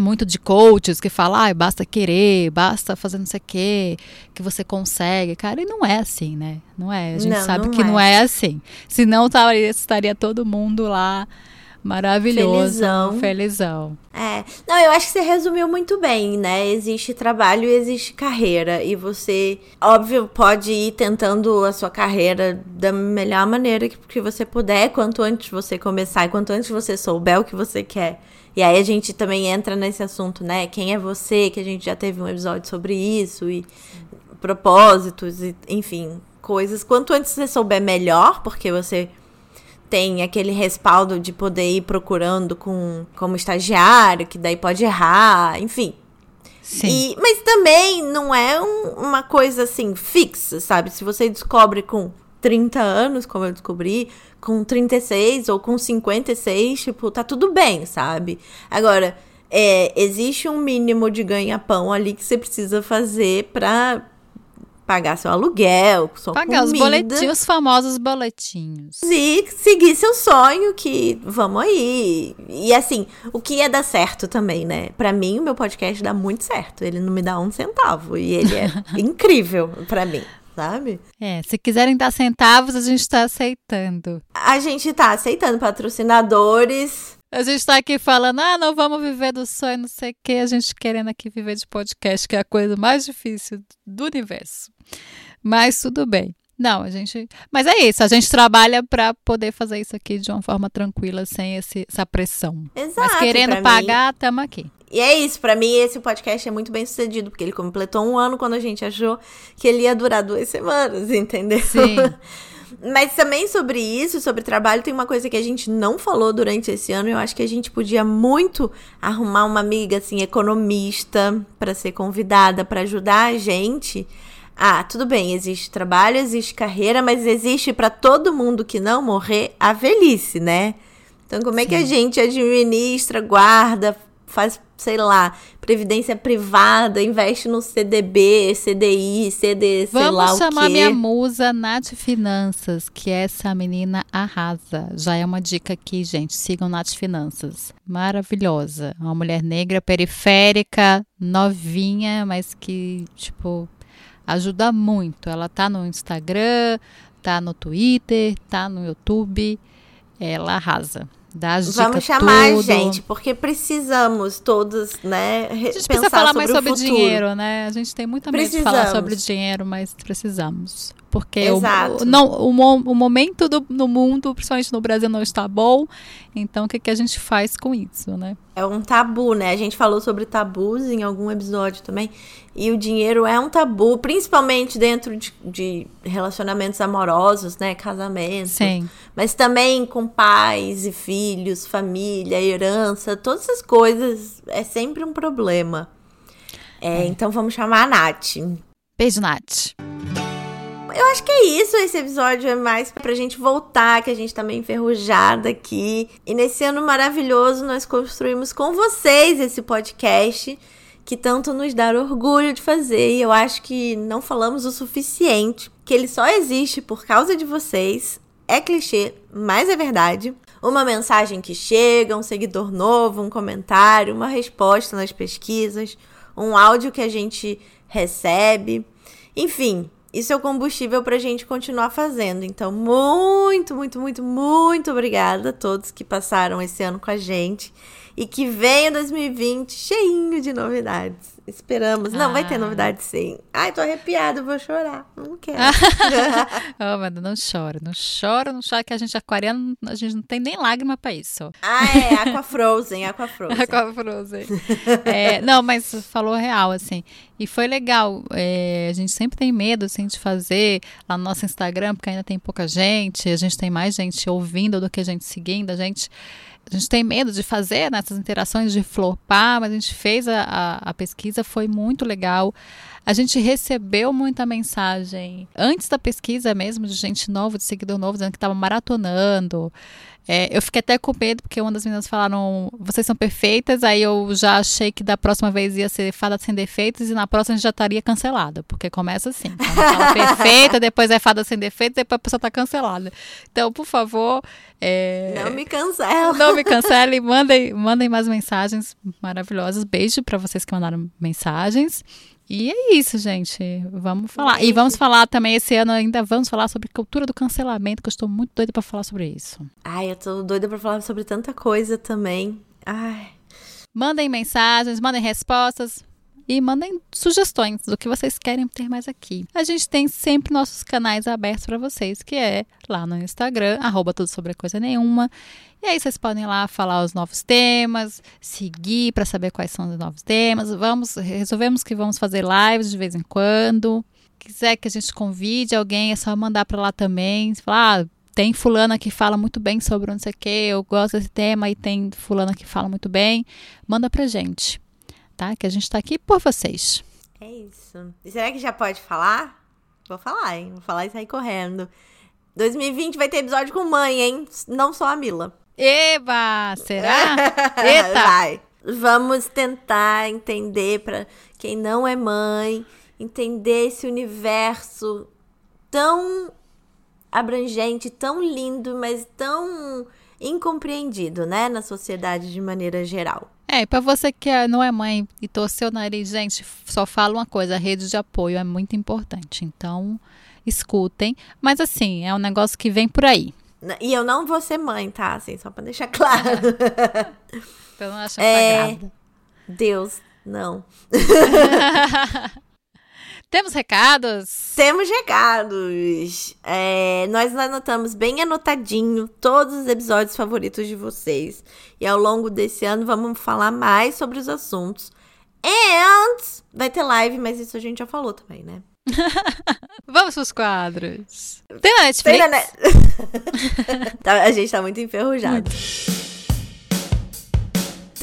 muito de coaches que falam, ah, basta querer, basta fazer não sei o quê, que você consegue. Cara, e não é assim, né? Não é. A gente não, sabe não que é. não é assim. Senão estaria todo mundo lá maravilhoso. Felizão. Felizão. É. Não, eu acho que você resumiu muito bem, né? Existe trabalho e existe carreira. E você, óbvio, pode ir tentando a sua carreira da melhor maneira que, que você puder, quanto antes você começar e quanto antes você souber o que você quer e aí a gente também entra nesse assunto, né? Quem é você? Que a gente já teve um episódio sobre isso e propósitos e enfim, coisas. Quanto antes você souber melhor, porque você tem aquele respaldo de poder ir procurando com como estagiário, que daí pode errar, enfim. Sim. E, mas também não é um, uma coisa assim fixa, sabe? Se você descobre com 30 anos, como eu descobri, com 36 ou com 56, tipo, tá tudo bem, sabe? Agora, é, existe um mínimo de ganha-pão ali que você precisa fazer pra pagar seu aluguel, sua pagar comida. os boletinhos, os famosos boletinhos. E seguir seu sonho, que vamos aí. E assim, o que ia dar certo também, né? Para mim, o meu podcast dá muito certo. Ele não me dá um centavo. E ele é incrível para mim sabe? É, se quiserem dar centavos, a gente tá aceitando. A gente tá aceitando patrocinadores. A gente tá aqui falando, ah, não vamos viver do sonho, não sei o quê. A gente querendo aqui viver de podcast, que é a coisa mais difícil do universo. Mas tudo bem. Não, a gente. Mas é isso, a gente trabalha para poder fazer isso aqui de uma forma tranquila, sem esse, essa pressão. Exato. Mas querendo pagar, estamos aqui. E é isso, para mim esse podcast é muito bem sucedido, porque ele completou um ano quando a gente achou que ele ia durar duas semanas, entendeu? Sim. Mas também sobre isso, sobre trabalho, tem uma coisa que a gente não falou durante esse ano. Eu acho que a gente podia muito arrumar uma amiga assim economista para ser convidada para ajudar a gente. Ah, tudo bem, existe trabalho, existe carreira, mas existe para todo mundo que não morrer a velhice, né? Então, como é que a gente administra, guarda, faz, sei lá, previdência privada, investe no CDB, CDI, CD, sei Vamos lá o quê. Vamos chamar minha musa Nath Finanças, que essa menina arrasa. Já é uma dica aqui, gente. Sigam Nath Finanças. Maravilhosa. Uma mulher negra, periférica, novinha, mas que, tipo, ajuda muito. Ela tá no Instagram, tá no Twitter, tá no YouTube. Ela arrasa. Das Vamos chamar tudo. a gente, porque precisamos todos, né? A gente precisa falar sobre mais sobre dinheiro, né? A gente tem muita medo de falar sobre dinheiro, mas precisamos. Porque Exato. O, não, o, o momento do, no mundo, principalmente no Brasil, não está bom. Então, o que, que a gente faz com isso, né? É um tabu, né? A gente falou sobre tabus em algum episódio também. E o dinheiro é um tabu, principalmente dentro de, de relacionamentos amorosos, né? Casamentos. Sim. Mas também com pais e filhos, família, herança, todas essas coisas é sempre um problema. É, é. Então vamos chamar a Nath. Beijo, Nath. Eu acho que é isso. Esse episódio é mais pra gente voltar, que a gente tá meio enferrujada aqui. E nesse ano maravilhoso, nós construímos com vocês esse podcast que tanto nos dá orgulho de fazer. E eu acho que não falamos o suficiente, que ele só existe por causa de vocês. É clichê, mas é verdade. Uma mensagem que chega, um seguidor novo, um comentário, uma resposta nas pesquisas, um áudio que a gente recebe. Enfim, isso é o combustível para a gente continuar fazendo. Então, muito, muito, muito, muito obrigada a todos que passaram esse ano com a gente e que venha 2020 cheinho de novidades. Esperamos. Não, vai ter ah. novidade sim. Ai, tô arrepiada, vou chorar. Não quero. oh, mano, não chora, não chora, não chora, que a gente aquariano, a gente não tem nem lágrima pra isso. Ah, é, Aqua Frozen, Aqua Frozen. Aqua Frozen. é, não, mas falou real, assim. E foi legal. É, a gente sempre tem medo, assim, de fazer lá no nosso Instagram, porque ainda tem pouca gente, a gente tem mais gente ouvindo do que gente seguindo, a gente a gente tem medo de fazer nessas interações de flopar, mas a gente fez a, a, a, pesquisa, foi muito legal. A gente recebeu muita mensagem antes da pesquisa mesmo, de gente nova, de seguidor novo, dizendo que estava maratonando. É, eu fiquei até com medo, porque uma das meninas falaram, vocês são perfeitas, aí eu já achei que da próxima vez ia ser fada sem defeitos e na próxima já estaria cancelada, porque começa assim. Então, fala perfeita, depois é fada sem defeitos, depois a pessoa está cancelada. Então, por favor. É, não me cancela. Não me cancele, mandem, mandem mais mensagens maravilhosas. Beijo para vocês que mandaram mensagens. E é isso, gente. Vamos falar. E vamos falar também esse ano ainda vamos falar sobre cultura do cancelamento, que eu estou muito doida para falar sobre isso. Ai, eu tô doida para falar sobre tanta coisa também. Ai. Mandem mensagens, mandem respostas e mandem sugestões do que vocês querem ter mais aqui. A gente tem sempre nossos canais abertos para vocês, que é lá no Instagram, arroba tudo sobre coisa nenhuma. E aí vocês podem lá falar os novos temas, seguir para saber quais são os novos temas. Vamos, resolvemos que vamos fazer lives de vez em quando. Quiser que a gente convide alguém, é só mandar para lá também. Falar, ah, tem fulana que fala muito bem sobre não sei o que, eu gosto desse tema e tem fulana que fala muito bem. Manda pra gente tá? Que a gente tá aqui por vocês. É isso. E será que já pode falar? Vou falar, hein? Vou falar e sair correndo. 2020 vai ter episódio com mãe, hein? Não só a Mila. Eba! Será? Eita! Vai. Vamos tentar entender para quem não é mãe, entender esse universo tão abrangente, tão lindo, mas tão incompreendido, né, na sociedade de maneira geral. É, para você que é, não é mãe e torceu o nariz, gente, só fala uma coisa: a rede de apoio é muito importante. Então, escutem. Mas, assim, é um negócio que vem por aí. E eu não vou ser mãe, tá? Assim, só pra deixar claro. então, não acho que é... Deus, não. Temos recados? Temos recados. É, nós anotamos bem anotadinho todos os episódios favoritos de vocês. E ao longo desse ano vamos falar mais sobre os assuntos. E vai ter live, mas isso a gente já falou também, né? Vamos pros quadros. Tem na Netflix? Tem na net... Tá, a gente tá muito enferrujado. Muito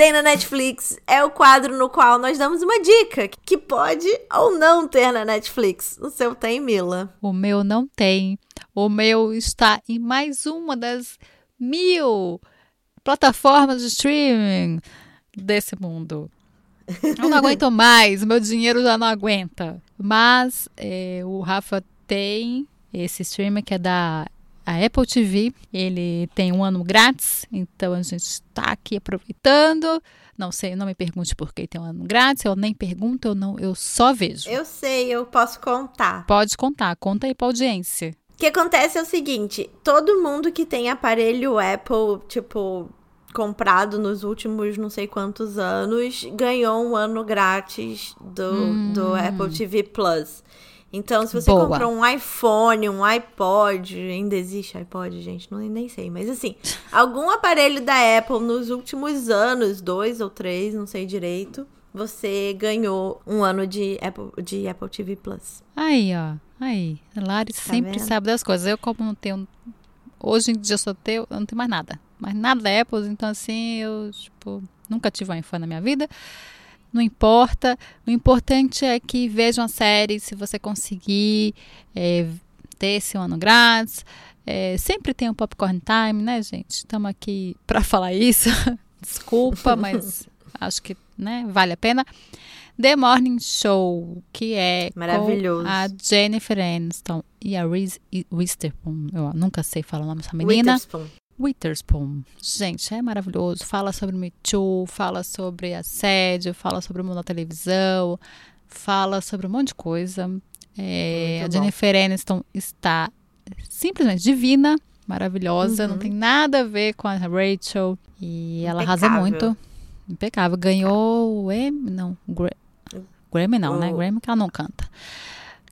tem na Netflix é o quadro no qual nós damos uma dica que pode ou não ter na Netflix. O seu tem, Mila? O meu não tem. O meu está em mais uma das mil plataformas de streaming desse mundo. Eu não aguento mais, meu dinheiro já não aguenta. Mas é, o Rafa tem esse streaming que é da a Apple TV. Ele tem um ano grátis, então a gente está aqui aproveitando. Não sei, não me pergunte por que tem um ano grátis, eu nem pergunto, eu não, eu só vejo. Eu sei, eu posso contar. Pode contar, conta aí pra audiência. O que acontece é o seguinte, todo mundo que tem aparelho Apple, tipo, comprado nos últimos não sei quantos anos, ganhou um ano grátis do, hum. do Apple TV Plus. Então, se você Boa. comprou um iPhone, um iPod, ainda existe iPod, gente, não nem sei, mas assim, algum aparelho da Apple nos últimos anos, dois ou três, não sei direito, você ganhou um ano de Apple, de Apple TV Plus. Aí, ó. Aí. A Lari sempre vendo? sabe das coisas. Eu, como não tenho. Hoje em dia eu só tenho. Eu não tenho mais nada. Mas nada da Apple, então assim, eu, tipo, nunca tive um iPhone na minha vida. Não importa. O importante é que vejam a série, se você conseguir é, ter esse ano grátis. É, sempre tem um popcorn time, né, gente? Estamos aqui para falar isso. Desculpa, mas acho que né, vale a pena. The Morning Show, que é Maravilhoso. a Jennifer Aniston e a Reese Witherspoon. Eu nunca sei falar o nome dessa menina. Witherspoon. Witherspoon. Gente, é maravilhoso. Fala sobre Me Too, fala sobre assédio, fala sobre o mundo da televisão, fala sobre um monte de coisa. É, a bom. Jennifer Aniston está simplesmente divina, maravilhosa, não Uhum. tem nada a ver com a Rachel. E ela arrasa muito. Impecável. Ganhou o Emmy, não, Gra- Grammy não, né? O- Grammy que ela não canta.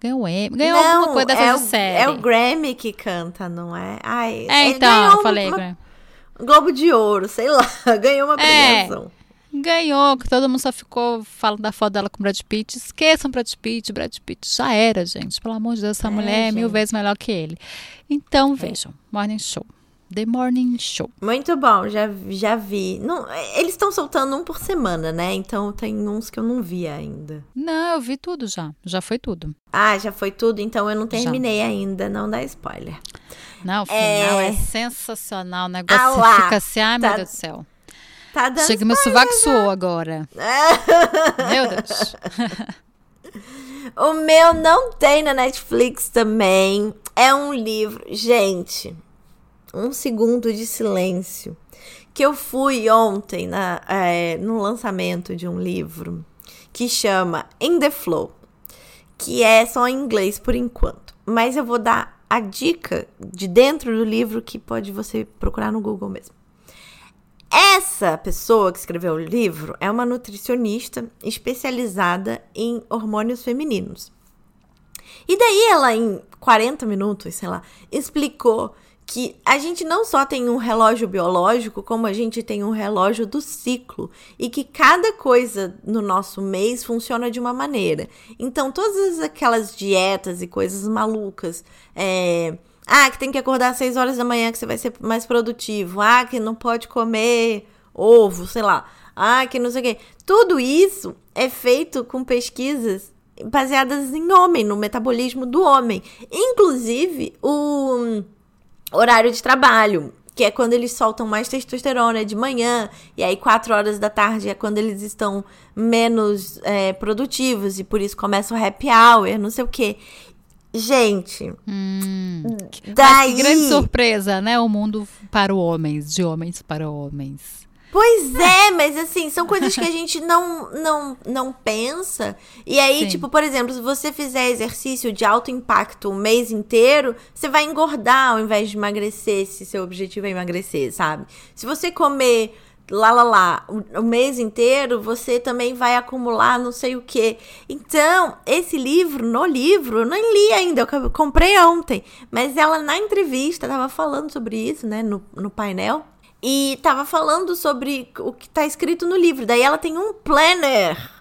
Ganhou Emmy, ganhou não, alguma coisa dessa é o, série. É o Grammy que canta, não é? Ai, É, então, eu falei, uma- Grammy. Globo de Ouro, sei lá, ganhou uma É. premiação. Ganhou, que todo mundo só ficou falando da foto dela com o Brad Pitt. Esqueçam Brad Pitt, Brad Pitt já era, gente. Pelo amor de Deus, essa É, mulher é mil gente. vezes melhor que ele. Então, vejam, Morning Show. The Morning Show. Muito bom, já, já vi. Não, eles estão soltando um por semana, né? Então tem uns que eu não vi ainda. Não, eu vi tudo já. Já foi tudo. Ah, já foi tudo, então eu não Já. terminei ainda, não dá spoiler. Não, o final é, É. sensacional. O negócio Ah lá, fica assim, ai meu tá- Deus do céu. Tá dando Chega, meu sovaco suou agora. meu Deus. O meu não tem na Netflix também. É um livro. Gente, um segundo de silêncio. Que eu fui ontem na, é, no lançamento de um livro que chama In the Flow. Que é só em inglês por enquanto. Mas eu vou dar a dica de dentro do livro que pode você procurar no Google mesmo. Essa pessoa que escreveu o livro é uma nutricionista especializada em hormônios femininos. E daí ela, em 40 minutos, sei lá, explicou que a gente não só tem um relógio biológico, como a gente tem um relógio do ciclo. E que cada coisa no nosso mês funciona de uma maneira. Então, todas aquelas dietas e coisas malucas, é, ah, que tem que acordar às 6 horas da manhã que você vai ser mais produtivo. Ah, que não pode comer ovo, sei lá. Ah, que não sei o quê. Tudo isso é feito com pesquisas baseadas em homem, no metabolismo do homem. Inclusive, o horário de trabalho, que é quando eles soltam mais testosterona de manhã, e aí 4 horas da tarde é quando eles estão menos é, produtivos, e por isso começa o happy hour, não sei o quê. Gente, Hum. daí... Que grande surpresa, né? O mundo para homens, de homens para homens. Pois é, mas assim, são coisas que a gente não, não, não pensa. E aí, Sim. tipo, por exemplo, se você fizer exercício de alto impacto o mês inteiro, você vai engordar ao invés de emagrecer, se seu objetivo é emagrecer, sabe? Se você comer lá, lá, lá, o, o mês inteiro, você também vai acumular não sei o quê. Então, esse livro, no livro, eu nem li ainda, eu comprei ontem. Mas ela, na entrevista, tava falando sobre isso, né, no, no painel. E tava falando sobre o que tá escrito no livro. Daí ela tem um planner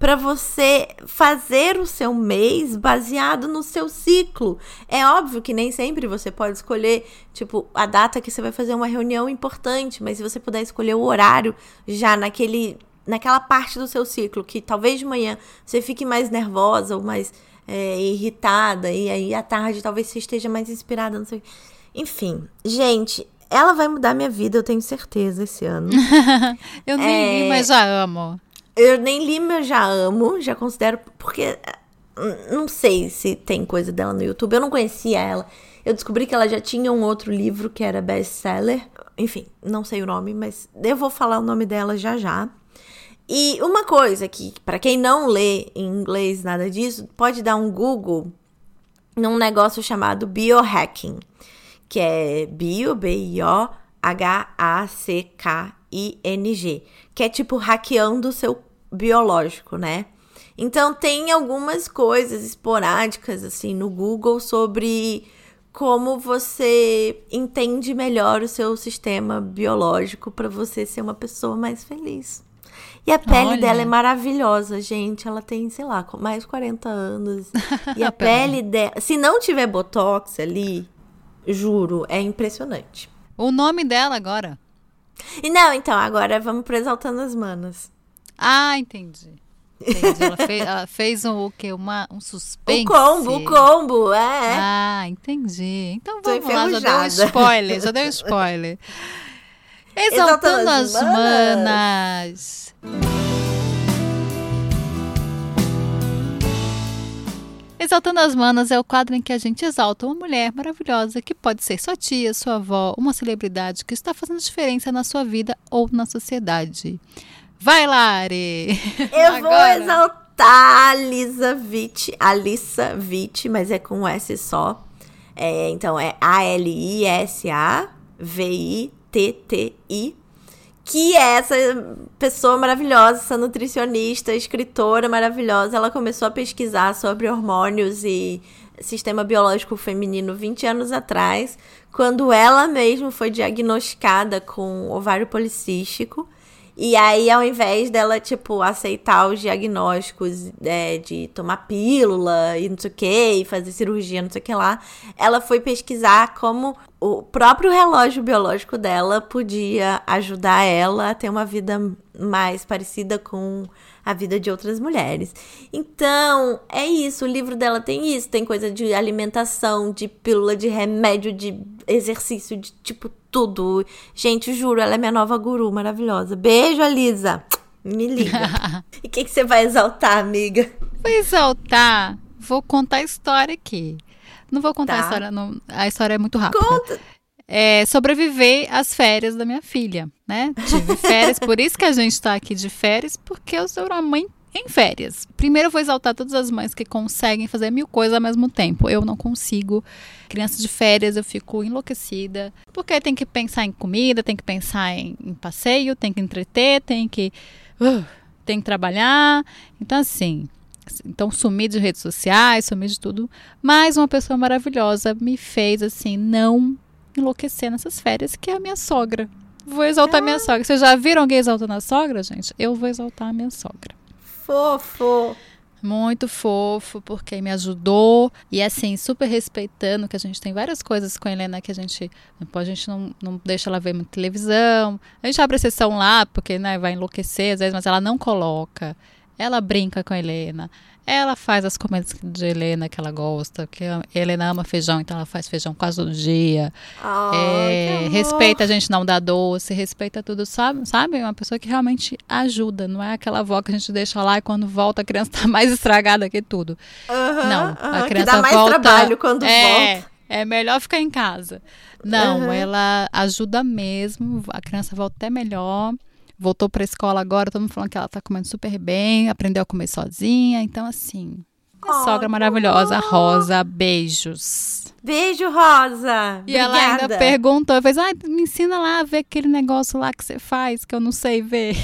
para você fazer o seu mês baseado no seu ciclo. É óbvio que nem sempre você pode escolher, tipo, a data que você vai fazer uma reunião importante, mas se você puder escolher o horário já naquele naquela parte do seu ciclo que talvez de manhã você fique mais nervosa ou mais é, irritada e aí à tarde talvez você esteja mais inspirada, não sei. Enfim, gente, ela vai mudar minha vida, eu tenho certeza esse ano. Eu nem li, É. mas já amo. Eu nem li, mas já amo, já considero, porque eh, não sei se tem coisa dela no YouTube. Eu não conhecia ela. Eu descobri que ela já tinha um outro livro que era best-seller. Enfim, não sei o nome, mas eu vou falar o nome dela já já. E uma coisa que, para quem não lê em inglês nada disso, pode dar um Google num negócio chamado biohacking, que é bio, B-I-O, H-A-C-K-I-N-G, que é tipo hackeando o seu biológico, né? Então tem algumas coisas esporádicas assim no Google sobre como você entende melhor o seu sistema biológico para você ser uma pessoa mais feliz. E a pele Olha. dela é maravilhosa, gente. Ela tem, sei lá, mais de 40 anos. E a pele dela. Se não tiver botox ali, juro, é impressionante. O nome dela agora? E não, então, agora vamos pro Exaltando as Manas. Ah, entendi. Entendi. Ela fez, ela fez um, o quê? Uma, um suspense. O combo, o combo, é. Ah, entendi. Então vamos lá, já deu um spoiler, já deu um spoiler. Exaltando, Exaltando as, as manas. manas. Exaltando as Manas é o quadro em que a gente exalta uma mulher maravilhosa que pode ser sua tia, sua avó, uma celebridade que está fazendo diferença na sua vida ou na sociedade. Vai, Lari! Eu Agora. vou exaltar a Lisa Witt, Alissa Witt, mas é com um S só. É, então é A-L-I-S-A V-I-T-T-I que é essa pessoa maravilhosa, essa nutricionista, escritora maravilhosa. Ela começou a pesquisar sobre hormônios e sistema biológico feminino 20 anos atrás, quando ela mesma foi diagnosticada com ovário policístico. E aí, ao invés dela, tipo, aceitar os diagnósticos é, de tomar pílula e não sei o que, e fazer cirurgia, não sei o que lá, ela foi pesquisar como o próprio relógio biológico dela podia ajudar ela a ter uma vida mais parecida com a vida de outras mulheres. Então, é isso. O livro dela tem isso. Tem coisa de alimentação, de pílula, de remédio, de exercício, de tipo tudo. Gente, juro, ela é minha nova guru maravilhosa. Beijo, Alisa. Me liga. e o que, que você vai exaltar, amiga? Vou exaltar. Vou contar a história aqui. Não vou contar tá. a história, não, a história é muito rápida. Conta! É, sobreviver às férias da minha filha, né? Tive férias, por isso que a gente está aqui de férias, porque eu sou uma mãe em férias. Primeiro eu vou exaltar todas as mães que conseguem fazer mil coisas ao mesmo tempo. Eu não consigo. Criança de férias, eu fico enlouquecida. Porque tem que pensar em comida, tem que pensar em, em passeio, tem que entreter, tem que. Uh, tem que trabalhar. Então, assim, então, sumi de redes sociais, sumi de tudo. Mas uma pessoa maravilhosa me fez, assim, não enlouquecer nessas férias, que é a minha sogra. Vou exaltar ah. minha sogra. Vocês já viram alguém exaltando a sogra, gente? Eu vou exaltar a minha sogra. Fofo! Muito fofo, porque me ajudou. E assim, super respeitando, que a gente tem várias coisas com a Helena que a gente. A gente não, não deixa ela ver muita televisão. A gente abre a sessão lá, porque né, vai enlouquecer às vezes, mas ela não coloca. Ela brinca com a Helena. Ela faz as comidas de Helena que ela gosta, que a Helena ama feijão, então ela faz feijão quase todo dia. Oh, é, respeita a gente não dar doce, respeita tudo, sabe? Sabe? É uma pessoa que realmente ajuda, não é aquela avó que a gente deixa lá e quando volta a criança tá mais estragada que tudo. não, a criança que dá mais volta, trabalho quando é, volta. É melhor ficar em casa. Não, uhum. ela ajuda mesmo, a criança volta até melhor voltou para a escola agora, todo mundo falando que ela está comendo super bem, aprendeu a comer sozinha. Então, assim, sogra maravilhosa. Rosa, beijos. Beijo, Rosa. E Obrigada. ela ainda perguntou, fez, ah, me ensina lá a ver aquele negócio lá que você faz, que eu não sei ver.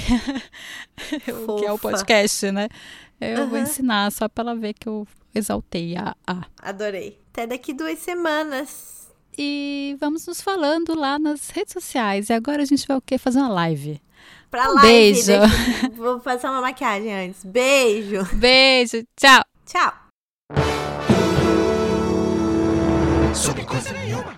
o que é o podcast, né? Eu uhum. vou ensinar só para ela ver que eu exaltei a, a. Adorei. Até daqui duas semanas. E vamos nos falando lá nas redes sociais. E agora a gente vai o quê? Fazer uma live. Pra um live. Beijo. Deixa, vou passar uma maquiagem antes. Beijo. Beijo. Tchau. Tchau. Sobre coisa nenhuma.